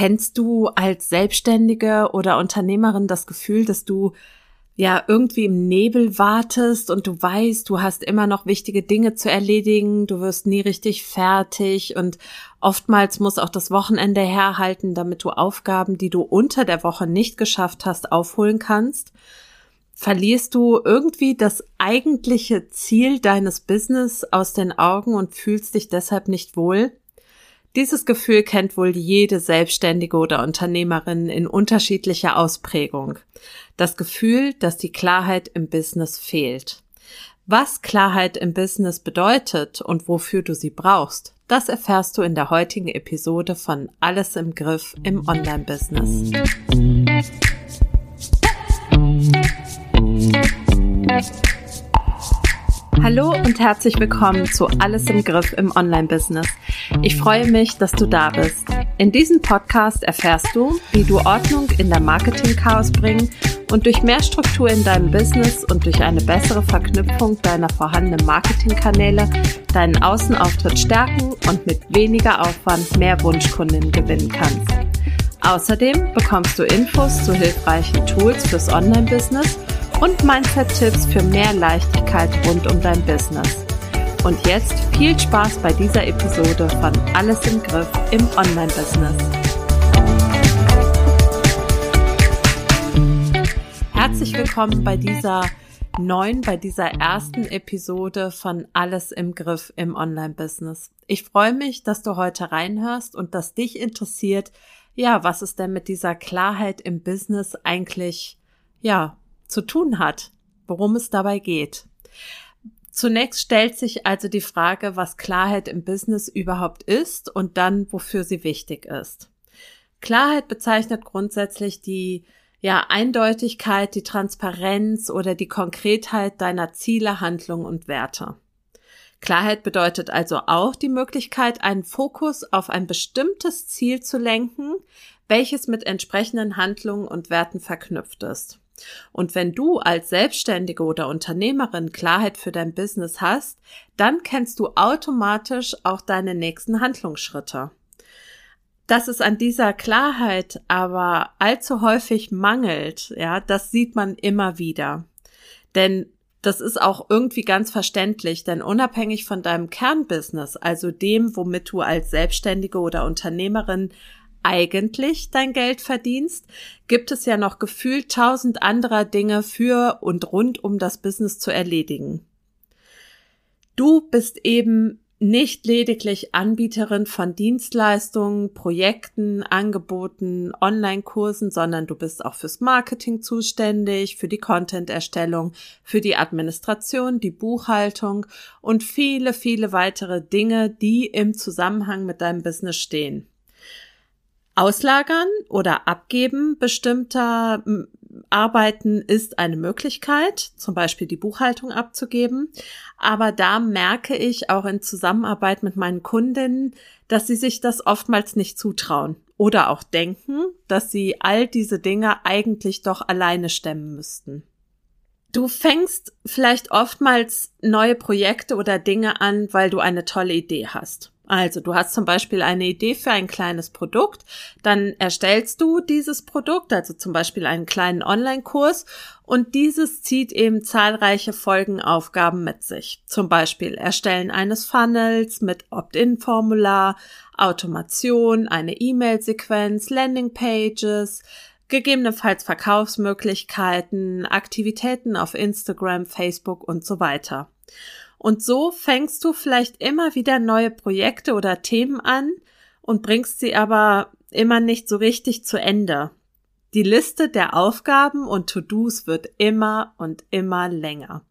Kennst du als Selbstständige oder Unternehmerin das Gefühl, dass du ja irgendwie im Nebel wartest und du weißt, du hast immer noch wichtige Dinge zu erledigen, du wirst nie richtig fertig und oftmals muss auch das Wochenende herhalten, damit du Aufgaben, die du unter der Woche nicht geschafft hast, aufholen kannst? Verlierst du irgendwie das eigentliche Ziel deines Business aus den Augen und fühlst dich deshalb nicht wohl? Dieses Gefühl kennt wohl jede Selbstständige oder Unternehmerin in unterschiedlicher Ausprägung. Das Gefühl, dass die Klarheit im Business fehlt. Was Klarheit im Business bedeutet und wofür du sie brauchst, das erfährst du in der heutigen Episode von Alles im Griff im Online-Business. Hallo und herzlich willkommen zu Alles im Griff im Online-Business. Ich freue mich, dass du da bist. In diesem Podcast erfährst du, wie du Ordnung in der Marketing-Chaos bringen und durch mehr Struktur in deinem Business und durch eine bessere Verknüpfung deiner vorhandenen Marketingkanäle deinen Außenauftritt stärken und mit weniger Aufwand mehr Wunschkunden gewinnen kannst. Außerdem bekommst du Infos zu hilfreichen Tools fürs Online-Business und Mindset-Tipps für mehr Leichtigkeit rund um dein Business. Und jetzt viel Spaß bei dieser Episode von Alles im Griff im Online-Business. Herzlich willkommen bei dieser neuen, bei dieser ersten Episode von Alles im Griff im Online-Business. Ich freue mich, dass du heute reinhörst und dass dich interessiert, ja, was es denn mit dieser Klarheit im Business eigentlich, ja, zu tun hat, worum es dabei geht. Zunächst stellt sich also die Frage, was Klarheit im Business überhaupt ist und dann, wofür sie wichtig ist. Klarheit bezeichnet grundsätzlich die ja, Eindeutigkeit, die Transparenz oder die Konkretheit deiner Ziele, Handlungen und Werte. Klarheit bedeutet also auch die Möglichkeit, einen Fokus auf ein bestimmtes Ziel zu lenken, welches mit entsprechenden Handlungen und Werten verknüpft ist. Und wenn du als Selbstständige oder Unternehmerin Klarheit für dein Business hast, dann kennst du automatisch auch deine nächsten Handlungsschritte. Dass es an dieser Klarheit aber allzu häufig mangelt, ja, das sieht man immer wieder. Denn das ist auch irgendwie ganz verständlich, denn unabhängig von deinem Kernbusiness, also dem, womit du als Selbstständige oder Unternehmerin eigentlich dein Geld verdienst, gibt es ja noch gefühlt tausend anderer Dinge für und rund um das Business zu erledigen. Du bist eben nicht lediglich Anbieterin von Dienstleistungen, Projekten, Angeboten, Online-Kursen, sondern du bist auch fürs Marketing zuständig, für die Content-Erstellung, für die Administration, die Buchhaltung und viele, viele weitere Dinge, die im Zusammenhang mit deinem Business stehen. Auslagern oder Abgeben bestimmter Arbeiten ist eine Möglichkeit, zum Beispiel die Buchhaltung abzugeben. Aber da merke ich auch in Zusammenarbeit mit meinen Kundinnen, dass sie sich das oftmals nicht zutrauen oder auch denken, dass sie all diese Dinge eigentlich doch alleine stemmen müssten. Du fängst vielleicht oftmals neue Projekte oder Dinge an, weil du eine tolle Idee hast. Also du hast zum Beispiel eine Idee für ein kleines Produkt, dann erstellst du dieses Produkt, also zum Beispiel einen kleinen Online-Kurs und dieses zieht eben zahlreiche Folgenaufgaben mit sich. Zum Beispiel Erstellen eines Funnels mit Opt-in-Formular, Automation, eine E-Mail-Sequenz, Landing-Pages, gegebenenfalls Verkaufsmöglichkeiten, Aktivitäten auf Instagram, Facebook und so weiter. Und so fängst du vielleicht immer wieder neue Projekte oder Themen an und bringst sie aber immer nicht so richtig zu Ende. Die Liste der Aufgaben und To-Dos wird immer und immer länger.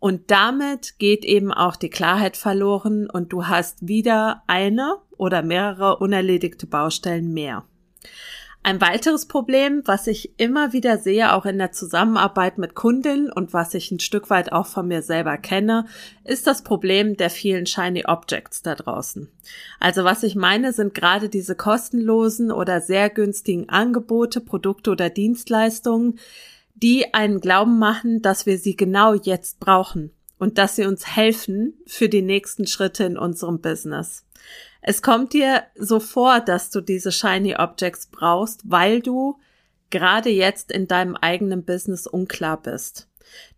Und damit geht eben auch die Klarheit verloren und du hast wieder eine oder mehrere unerledigte Baustellen mehr. Ein weiteres Problem, was ich immer wieder sehe, auch in der Zusammenarbeit mit Kundinnen und was ich ein Stück weit auch von mir selber kenne, ist das Problem der vielen Shiny Objects da draußen. Also was ich meine, sind gerade diese kostenlosen oder sehr günstigen Angebote, Produkte oder Dienstleistungen, die einen glauben machen, dass wir sie genau jetzt brauchen und dass sie uns helfen für die nächsten Schritte in unserem Business. Es kommt dir so vor, dass du diese Shiny Objects brauchst, weil du gerade jetzt in deinem eigenen Business unklar bist.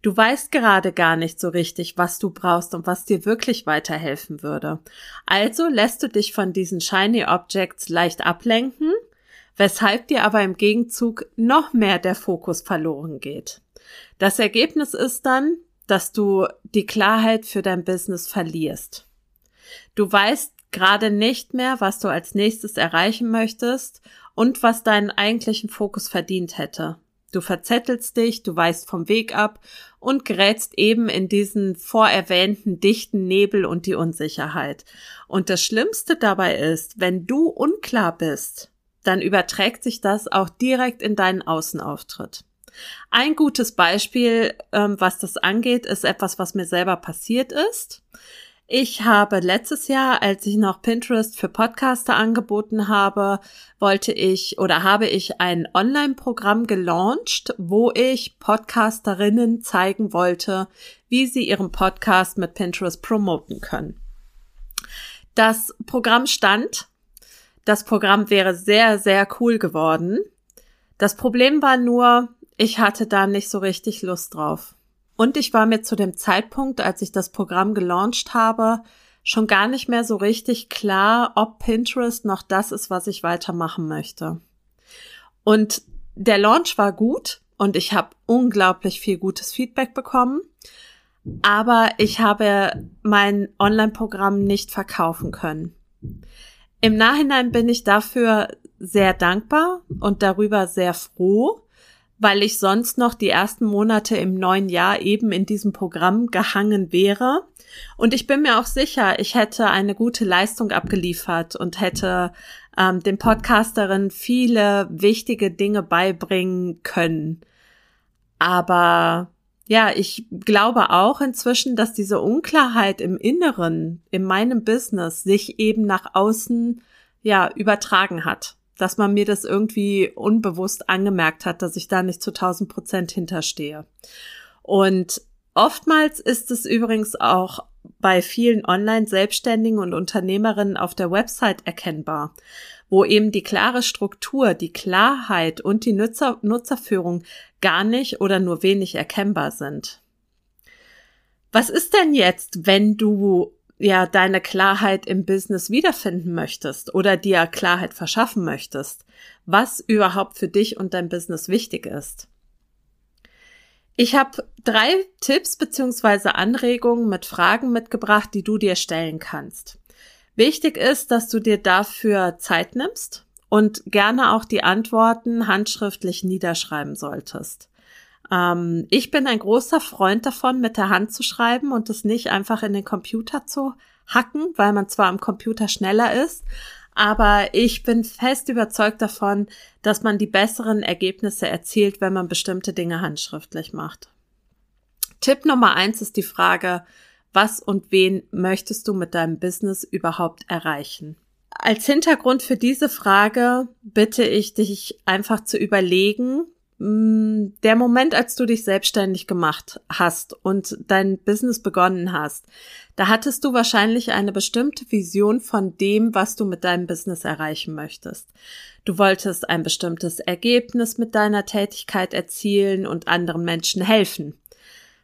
Du weißt gerade gar nicht so richtig, was du brauchst und was dir wirklich weiterhelfen würde. Also lässt du dich von diesen Shiny Objects leicht ablenken, weshalb dir aber im Gegenzug noch mehr der Fokus verloren geht. Das Ergebnis ist dann, dass du die Klarheit für dein Business verlierst. Du weißt gerade nicht mehr, was du als nächstes erreichen möchtest und was deinen eigentlichen Fokus verdient hätte. Du verzettelst dich, du weißt vom Weg ab und gerätst eben in diesen vorerwähnten dichten Nebel und die Unsicherheit. Und das Schlimmste dabei ist, wenn du unklar bist, dann überträgt sich das auch direkt in deinen Außenauftritt. Ein gutes Beispiel, ähm, was das angeht, ist etwas, was mir selber passiert ist. Ich habe letztes Jahr, als ich noch Pinterest für Podcaster angeboten habe, wollte ich oder habe ich ein Online-Programm gelauncht, wo ich Podcasterinnen zeigen wollte, wie sie ihren Podcast mit Pinterest promoten können. Das Programm stand. Das Programm wäre sehr, sehr cool geworden. Das Problem war nur, ich hatte da nicht so richtig Lust drauf. Und ich war mir zu dem Zeitpunkt, als ich das Programm gelauncht habe, schon gar nicht mehr so richtig klar, ob Pinterest noch das ist, was ich weitermachen möchte. Und der Launch war gut und ich habe unglaublich viel gutes Feedback bekommen, aber ich habe mein Online-Programm nicht verkaufen können. Im Nachhinein bin ich dafür sehr dankbar und darüber sehr froh, weil ich sonst noch die ersten Monate im neuen Jahr eben in diesem Programm gehangen wäre. Und ich bin mir auch sicher, ich hätte eine gute Leistung abgeliefert und hätte ähm, den Podcasterin viele wichtige Dinge beibringen können. Aber ja, ich glaube auch inzwischen, dass diese Unklarheit im Inneren, in meinem Business, sich eben nach außen ja übertragen hat dass man mir das irgendwie unbewusst angemerkt hat, dass ich da nicht zu 1000 Prozent hinterstehe. Und oftmals ist es übrigens auch bei vielen Online-Selbstständigen und Unternehmerinnen auf der Website erkennbar, wo eben die klare Struktur, die Klarheit und die Nutzer Nutzerführung gar nicht oder nur wenig erkennbar sind. Was ist denn jetzt, wenn du ja deine Klarheit im Business wiederfinden möchtest oder dir Klarheit verschaffen möchtest, was überhaupt für dich und dein Business wichtig ist. Ich habe drei Tipps beziehungsweise Anregungen mit Fragen mitgebracht, die du dir stellen kannst. Wichtig ist, dass du dir dafür Zeit nimmst und gerne auch die Antworten handschriftlich niederschreiben solltest. Ähm, ich bin ein großer Freund davon, mit der Hand zu schreiben und es nicht einfach in den Computer zu hacken, weil man zwar am Computer schneller ist, aber ich bin fest überzeugt davon, dass man die besseren Ergebnisse erzielt, wenn man bestimmte Dinge handschriftlich macht. Tipp Nummer eins ist die Frage, was und wen möchtest du mit deinem Business überhaupt erreichen? Als Hintergrund für diese Frage bitte ich dich einfach zu überlegen, der Moment, als du dich selbstständig gemacht hast und dein Business begonnen hast, da hattest du wahrscheinlich eine bestimmte Vision von dem, was du mit deinem Business erreichen möchtest. Du wolltest ein bestimmtes Ergebnis mit deiner Tätigkeit erzielen und anderen Menschen helfen.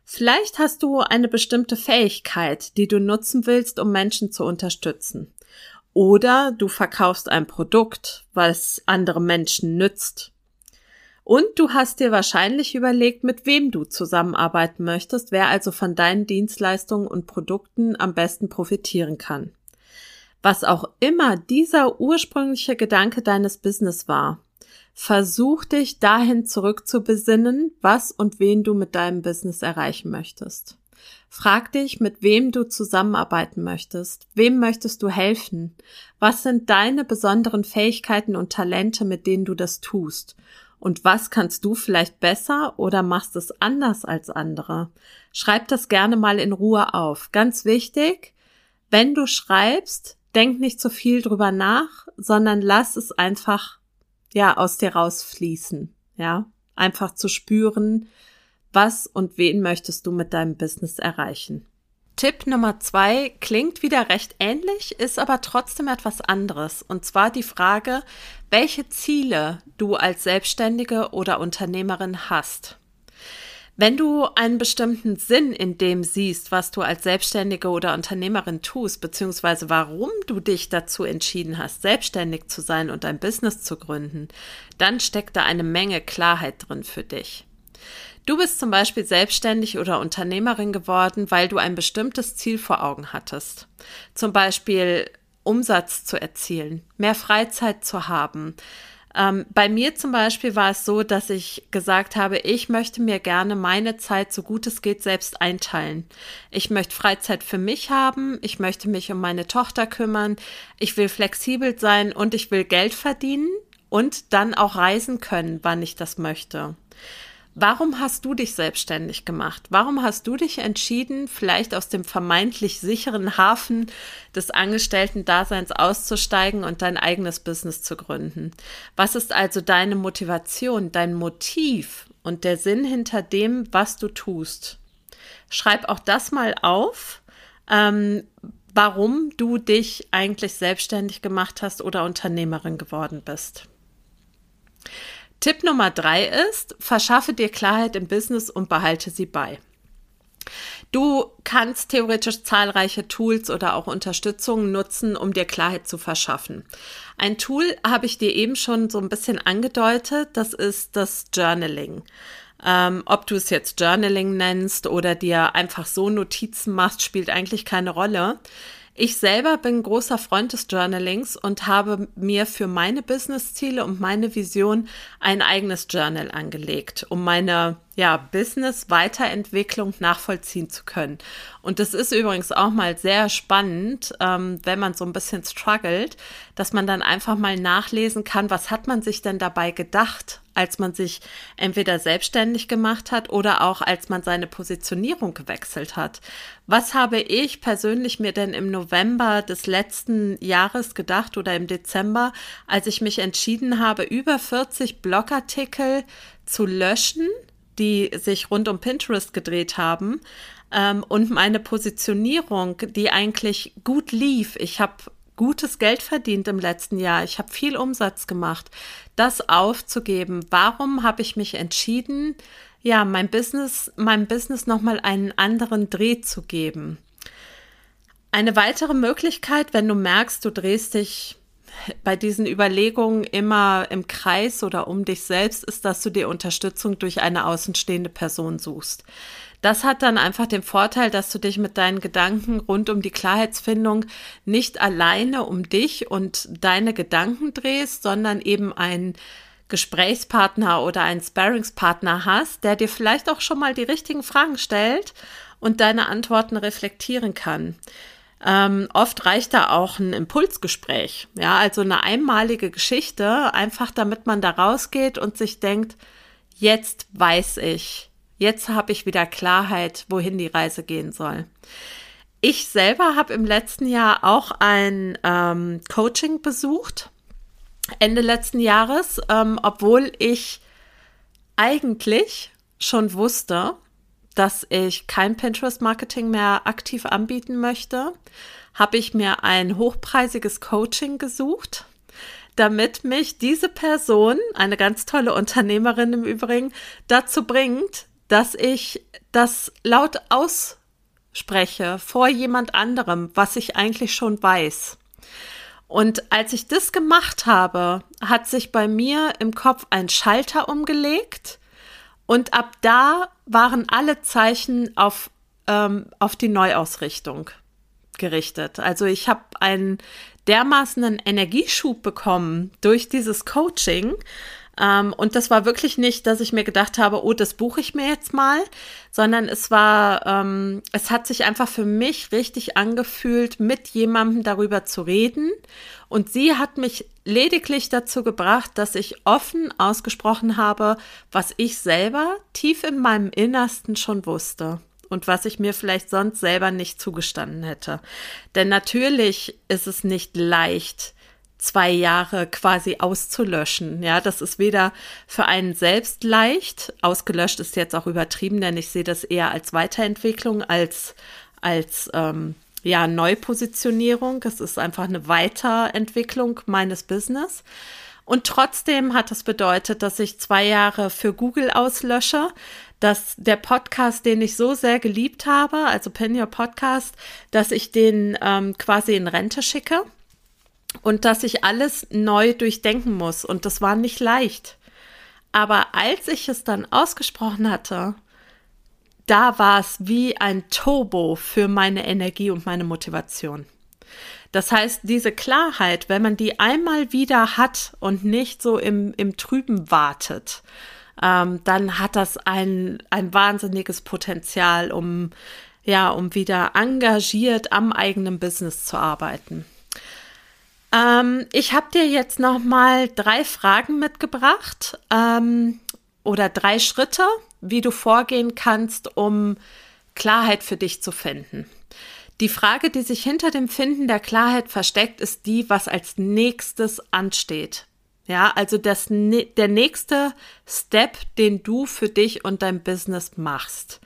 Vielleicht hast du eine bestimmte Fähigkeit, die du nutzen willst, um Menschen zu unterstützen. Oder du verkaufst ein Produkt, was andere Menschen nützt und du hast dir wahrscheinlich überlegt, mit wem du zusammenarbeiten möchtest, wer also von deinen Dienstleistungen und Produkten am besten profitieren kann. Was auch immer dieser ursprüngliche Gedanke deines Business war, versuch dich dahin zurückzubesinnen, was und wen du mit deinem Business erreichen möchtest. Frag dich, mit wem du zusammenarbeiten möchtest. Wem möchtest du helfen? Was sind deine besonderen Fähigkeiten und Talente, mit denen du das tust? Und was kannst du vielleicht besser oder machst es anders als andere? Schreib das gerne mal in Ruhe auf. Ganz wichtig, wenn du schreibst, denk nicht zu viel drüber nach, sondern lass es einfach, ja, aus dir rausfließen. Ja, einfach zu spüren, was und wen möchtest du mit deinem Business erreichen. Tipp Nummer zwei klingt wieder recht ähnlich, ist aber trotzdem etwas anderes. Und zwar die Frage, welche Ziele du als Selbstständige oder Unternehmerin hast. Wenn du einen bestimmten Sinn in dem siehst, was du als Selbstständige oder Unternehmerin tust, beziehungsweise warum du dich dazu entschieden hast, selbstständig zu sein und ein Business zu gründen, dann steckt da eine Menge Klarheit drin für dich. Du bist zum Beispiel selbstständig oder Unternehmerin geworden, weil du ein bestimmtes Ziel vor Augen hattest. Zum Beispiel Umsatz zu erzielen, mehr Freizeit zu haben. Ähm, bei mir zum Beispiel war es so, dass ich gesagt habe, ich möchte mir gerne meine Zeit so gut es geht selbst einteilen. Ich möchte Freizeit für mich haben, ich möchte mich um meine Tochter kümmern, ich will flexibel sein und ich will Geld verdienen und dann auch reisen können, wann ich das möchte. Warum hast du dich selbstständig gemacht? Warum hast du dich entschieden, vielleicht aus dem vermeintlich sicheren Hafen des Angestellten-Daseins auszusteigen und dein eigenes Business zu gründen? Was ist also deine Motivation, dein Motiv und der Sinn hinter dem, was du tust? Schreib auch das mal auf, ähm, warum du dich eigentlich selbstständig gemacht hast oder Unternehmerin geworden bist. Tipp Nummer drei ist, verschaffe dir Klarheit im Business und behalte sie bei. Du kannst theoretisch zahlreiche Tools oder auch Unterstützungen nutzen, um dir Klarheit zu verschaffen. Ein Tool habe ich dir eben schon so ein bisschen angedeutet, das ist das Journaling. Ähm, ob du es jetzt Journaling nennst oder dir einfach so Notizen machst, spielt eigentlich keine Rolle. Ich selber bin großer Freund des Journalings und habe mir für meine Business-Ziele und meine Vision ein eigenes Journal angelegt, um meine ja, Business-Weiterentwicklung nachvollziehen zu können. Und das ist übrigens auch mal sehr spannend, ähm, wenn man so ein bisschen struggelt, dass man dann einfach mal nachlesen kann, was hat man sich denn dabei gedacht, als man sich entweder selbstständig gemacht hat oder auch als man seine Positionierung gewechselt hat. Was habe ich persönlich mir denn im November des letzten Jahres gedacht oder im Dezember, als ich mich entschieden habe, über 40 Blogartikel zu löschen, die sich rund um Pinterest gedreht haben ähm, und meine Positionierung, die eigentlich gut lief. Ich habe gutes Geld verdient im letzten Jahr. Ich habe viel Umsatz gemacht. Das aufzugeben. Warum habe ich mich entschieden, ja, mein Business, meinem Business nochmal einen anderen Dreh zu geben? Eine weitere Möglichkeit, wenn du merkst, du drehst dich bei diesen Überlegungen immer im Kreis oder um dich selbst, ist, dass du dir Unterstützung durch eine außenstehende Person suchst. Das hat dann einfach den Vorteil, dass du dich mit deinen Gedanken rund um die Klarheitsfindung nicht alleine um dich und deine Gedanken drehst, sondern eben einen Gesprächspartner oder einen Sparringspartner hast, der dir vielleicht auch schon mal die richtigen Fragen stellt und deine Antworten reflektieren kann. Ähm, oft reicht da auch ein Impulsgespräch, ja, also eine einmalige Geschichte, einfach damit man da rausgeht und sich denkt, jetzt weiß ich, jetzt habe ich wieder Klarheit, wohin die Reise gehen soll. Ich selber habe im letzten Jahr auch ein ähm, Coaching besucht, Ende letzten Jahres, ähm, obwohl ich eigentlich schon wusste, dass ich kein Pinterest-Marketing mehr aktiv anbieten möchte, habe ich mir ein hochpreisiges Coaching gesucht, damit mich diese Person, eine ganz tolle Unternehmerin im Übrigen, dazu bringt, dass ich das laut ausspreche vor jemand anderem, was ich eigentlich schon weiß. Und als ich das gemacht habe, hat sich bei mir im Kopf ein Schalter umgelegt und ab da waren alle Zeichen auf, ähm, auf die Neuausrichtung gerichtet. Also ich habe einen dermaßenen Energieschub bekommen durch dieses Coaching, ähm, und das war wirklich nicht, dass ich mir gedacht habe, oh, das buche ich mir jetzt mal, sondern es war, ähm, es hat sich einfach für mich richtig angefühlt, mit jemandem darüber zu reden. Und sie hat mich lediglich dazu gebracht, dass ich offen ausgesprochen habe, was ich selber tief in meinem Innersten schon wusste und was ich mir vielleicht sonst selber nicht zugestanden hätte. Denn natürlich ist es nicht leicht, zwei Jahre quasi auszulöschen. Ja, das ist weder für einen selbst leicht, ausgelöscht ist jetzt auch übertrieben, denn ich sehe das eher als Weiterentwicklung, als als ähm, ja, Neupositionierung. Es ist einfach eine Weiterentwicklung meines Business. Und trotzdem hat das bedeutet, dass ich zwei Jahre für Google auslösche, dass der Podcast, den ich so sehr geliebt habe, also Pin Your Podcast, dass ich den ähm, quasi in Rente schicke und dass ich alles neu durchdenken muss. Und das war nicht leicht. Aber als ich es dann ausgesprochen hatte, da war es wie ein Turbo für meine Energie und meine Motivation. Das heißt, diese Klarheit, wenn man die einmal wieder hat und nicht so im, im Trüben wartet, ähm, dann hat das ein, ein wahnsinniges Potenzial, um, ja, um wieder engagiert am eigenen Business zu arbeiten. Ähm, ich habe dir jetzt noch mal drei Fragen mitgebracht ähm, oder drei Schritte, wie du vorgehen kannst, um Klarheit für dich zu finden. Die Frage, die sich hinter dem Finden der Klarheit versteckt, ist die, was als nächstes ansteht. Ja, also das, der nächste Step, den du für dich und dein Business machst.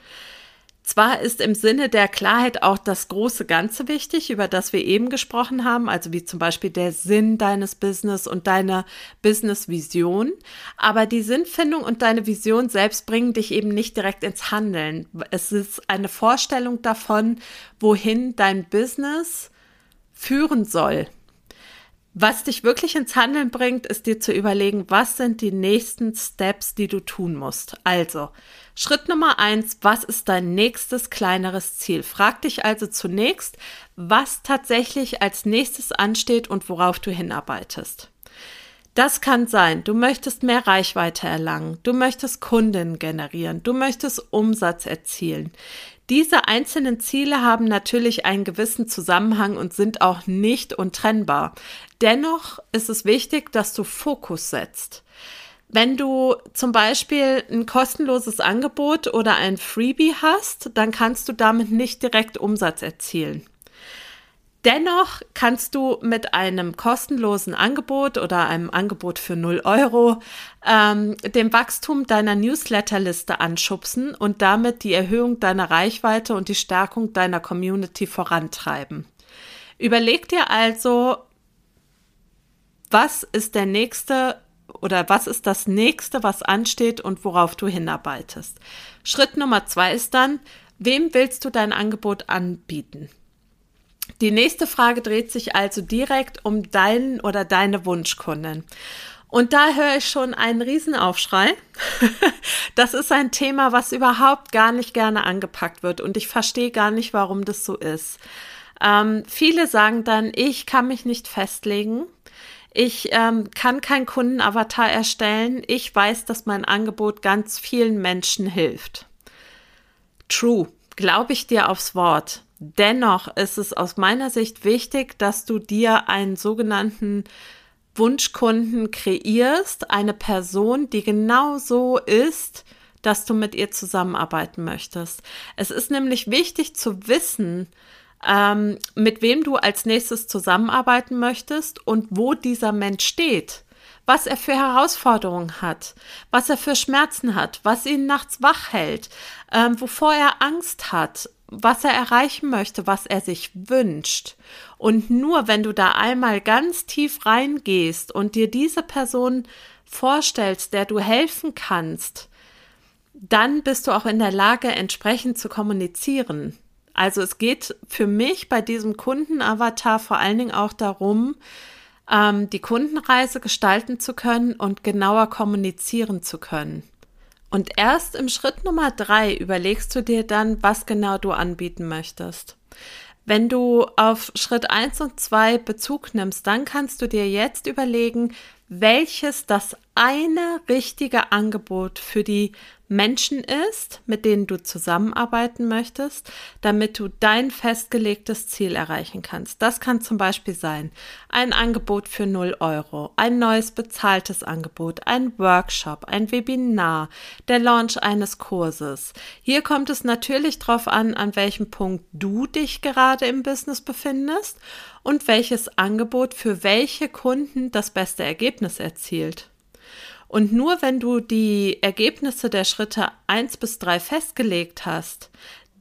Zwar ist im Sinne der Klarheit auch das große Ganze wichtig, über das wir eben gesprochen haben, also wie zum Beispiel der Sinn deines Business und deine Business-Vision, aber die Sinnfindung und deine Vision selbst bringen dich eben nicht direkt ins Handeln. Es ist eine Vorstellung davon, wohin dein Business führen soll. Was dich wirklich ins Handeln bringt, ist dir zu überlegen, was sind die nächsten Steps, die du tun musst. Also, Schritt Nummer eins, was ist dein nächstes kleineres Ziel? Frag dich also zunächst, was tatsächlich als nächstes ansteht und worauf du hinarbeitest. Das kann sein, du möchtest mehr Reichweite erlangen, du möchtest Kunden generieren, du möchtest Umsatz erzielen. Diese einzelnen Ziele haben natürlich einen gewissen Zusammenhang und sind auch nicht untrennbar. Dennoch ist es wichtig, dass du Fokus setzt. Wenn du zum Beispiel ein kostenloses Angebot oder ein Freebie hast, dann kannst du damit nicht direkt Umsatz erzielen. Dennoch kannst du mit einem kostenlosen Angebot oder einem Angebot für 0 Euro ähm, dem Wachstum deiner Newsletterliste anschubsen und damit die Erhöhung deiner Reichweite und die Stärkung deiner Community vorantreiben. Überleg dir also, was ist der nächste oder was ist das nächste, was ansteht und worauf du hinarbeitest. Schritt Nummer zwei ist dann, wem willst du dein Angebot anbieten? Die nächste Frage dreht sich also direkt um deinen oder deine Wunschkunden. Und da höre ich schon einen Riesenaufschrei. das ist ein Thema, was überhaupt gar nicht gerne angepackt wird. Und ich verstehe gar nicht, warum das so ist. Ähm, viele sagen dann, ich kann mich nicht festlegen. Ich ähm, kann kein Kundenavatar erstellen. Ich weiß, dass mein Angebot ganz vielen Menschen hilft. True, glaube ich dir aufs Wort. Dennoch ist es aus meiner Sicht wichtig, dass du dir einen sogenannten Wunschkunden kreierst, eine Person, die genau so ist, dass du mit ihr zusammenarbeiten möchtest. Es ist nämlich wichtig zu wissen, ähm, mit wem du als nächstes zusammenarbeiten möchtest und wo dieser Mensch steht. Was er für Herausforderungen hat, was er für Schmerzen hat, was ihn nachts wach hält, ähm, wovor er Angst hat, was er erreichen möchte, was er sich wünscht. Und nur wenn du da einmal ganz tief reingehst und dir diese Person vorstellst, der du helfen kannst, dann bist du auch in der Lage, entsprechend zu kommunizieren. Also es geht für mich bei diesem Kundenavatar vor allen Dingen auch darum, ähm, die Kundenreise gestalten zu können und genauer kommunizieren zu können. Und erst im Schritt Nummer drei überlegst du dir dann, was genau du anbieten möchtest. Wenn du auf Schritt eins und zwei Bezug nimmst, dann kannst du dir jetzt überlegen, welches das eine richtige Angebot für die Menschen ist, mit denen du zusammenarbeiten möchtest, damit du dein festgelegtes Ziel erreichen kannst. Das kann zum Beispiel sein ein Angebot für 0 Euro, ein neues bezahltes Angebot, ein Workshop, ein Webinar, der Launch eines Kurses. Hier kommt es natürlich darauf an, an welchem Punkt du dich gerade im Business befindest und welches Angebot für welche Kunden das beste Ergebnis erzielt. Und nur wenn du die Ergebnisse der Schritte eins bis drei festgelegt hast,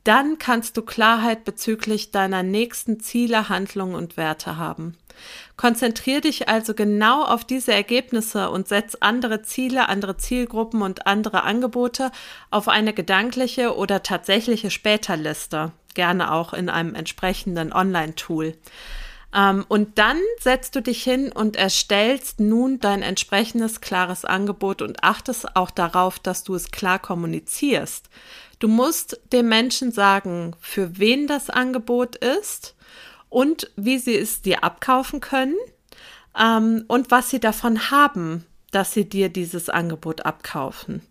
dann kannst du Klarheit bezüglich deiner nächsten Ziele, Handlungen und Werte haben. Konzentrier dich also genau auf diese Ergebnisse und setz andere Ziele, andere Zielgruppen und andere Angebote auf eine gedankliche oder tatsächliche Späterliste, gerne auch in einem entsprechenden Online-Tool. Ähm, und dann setzt du dich hin und erstellst nun dein entsprechendes klares Angebot und achtest auch darauf, dass du es klar kommunizierst. Du musst dem Menschen sagen, für wen das Angebot ist und wie sie es dir abkaufen können ähm, und was sie davon haben, dass sie dir dieses Angebot abkaufen.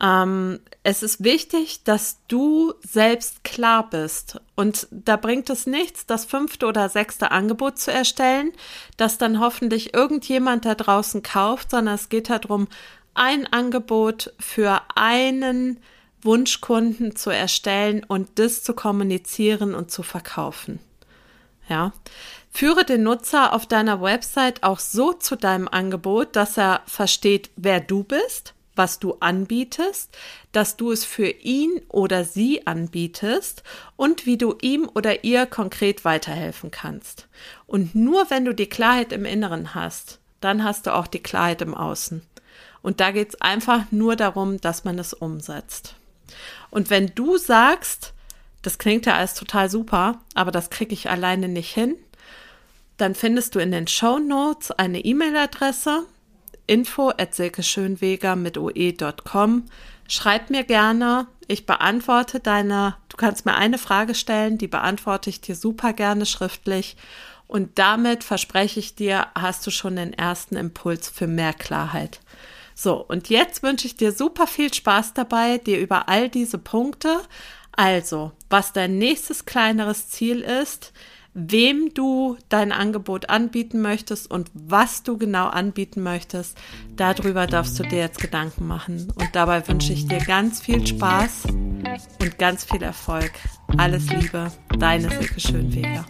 Ähm, es ist wichtig, dass du selbst klar bist. Und da bringt es nichts, das fünfte oder sechste Angebot zu erstellen, das dann hoffentlich irgendjemand da draußen kauft, sondern es geht darum, ein Angebot für einen Wunschkunden zu erstellen und das zu kommunizieren und zu verkaufen. Ja. Führe den Nutzer auf deiner Website auch so zu deinem Angebot, dass er versteht, wer du bist was du anbietest, dass du es für ihn oder sie anbietest und wie du ihm oder ihr konkret weiterhelfen kannst. Und nur wenn du die Klarheit im Inneren hast, dann hast du auch die Klarheit im Außen. Und da geht es einfach nur darum, dass man es umsetzt. Und wenn du sagst, das klingt ja alles total super, aber das kriege ich alleine nicht hin, dann findest du in den Show Notes eine E-Mail-Adresse, info at silkeschönweger mit oe.com. Schreib mir gerne. Ich beantworte deine, du kannst mir eine Frage stellen, die beantworte ich dir super gerne schriftlich. Und damit verspreche ich dir, hast du schon den ersten Impuls für mehr Klarheit. So, und jetzt wünsche ich dir super viel Spaß dabei, dir über all diese Punkte, also was dein nächstes kleineres Ziel ist, wem du dein Angebot anbieten möchtest und was du genau anbieten möchtest. Darüber darfst du dir jetzt Gedanken machen. Und dabei wünsche ich dir ganz viel Spaß und ganz viel Erfolg. Alles Liebe, deine Silke Schönweger.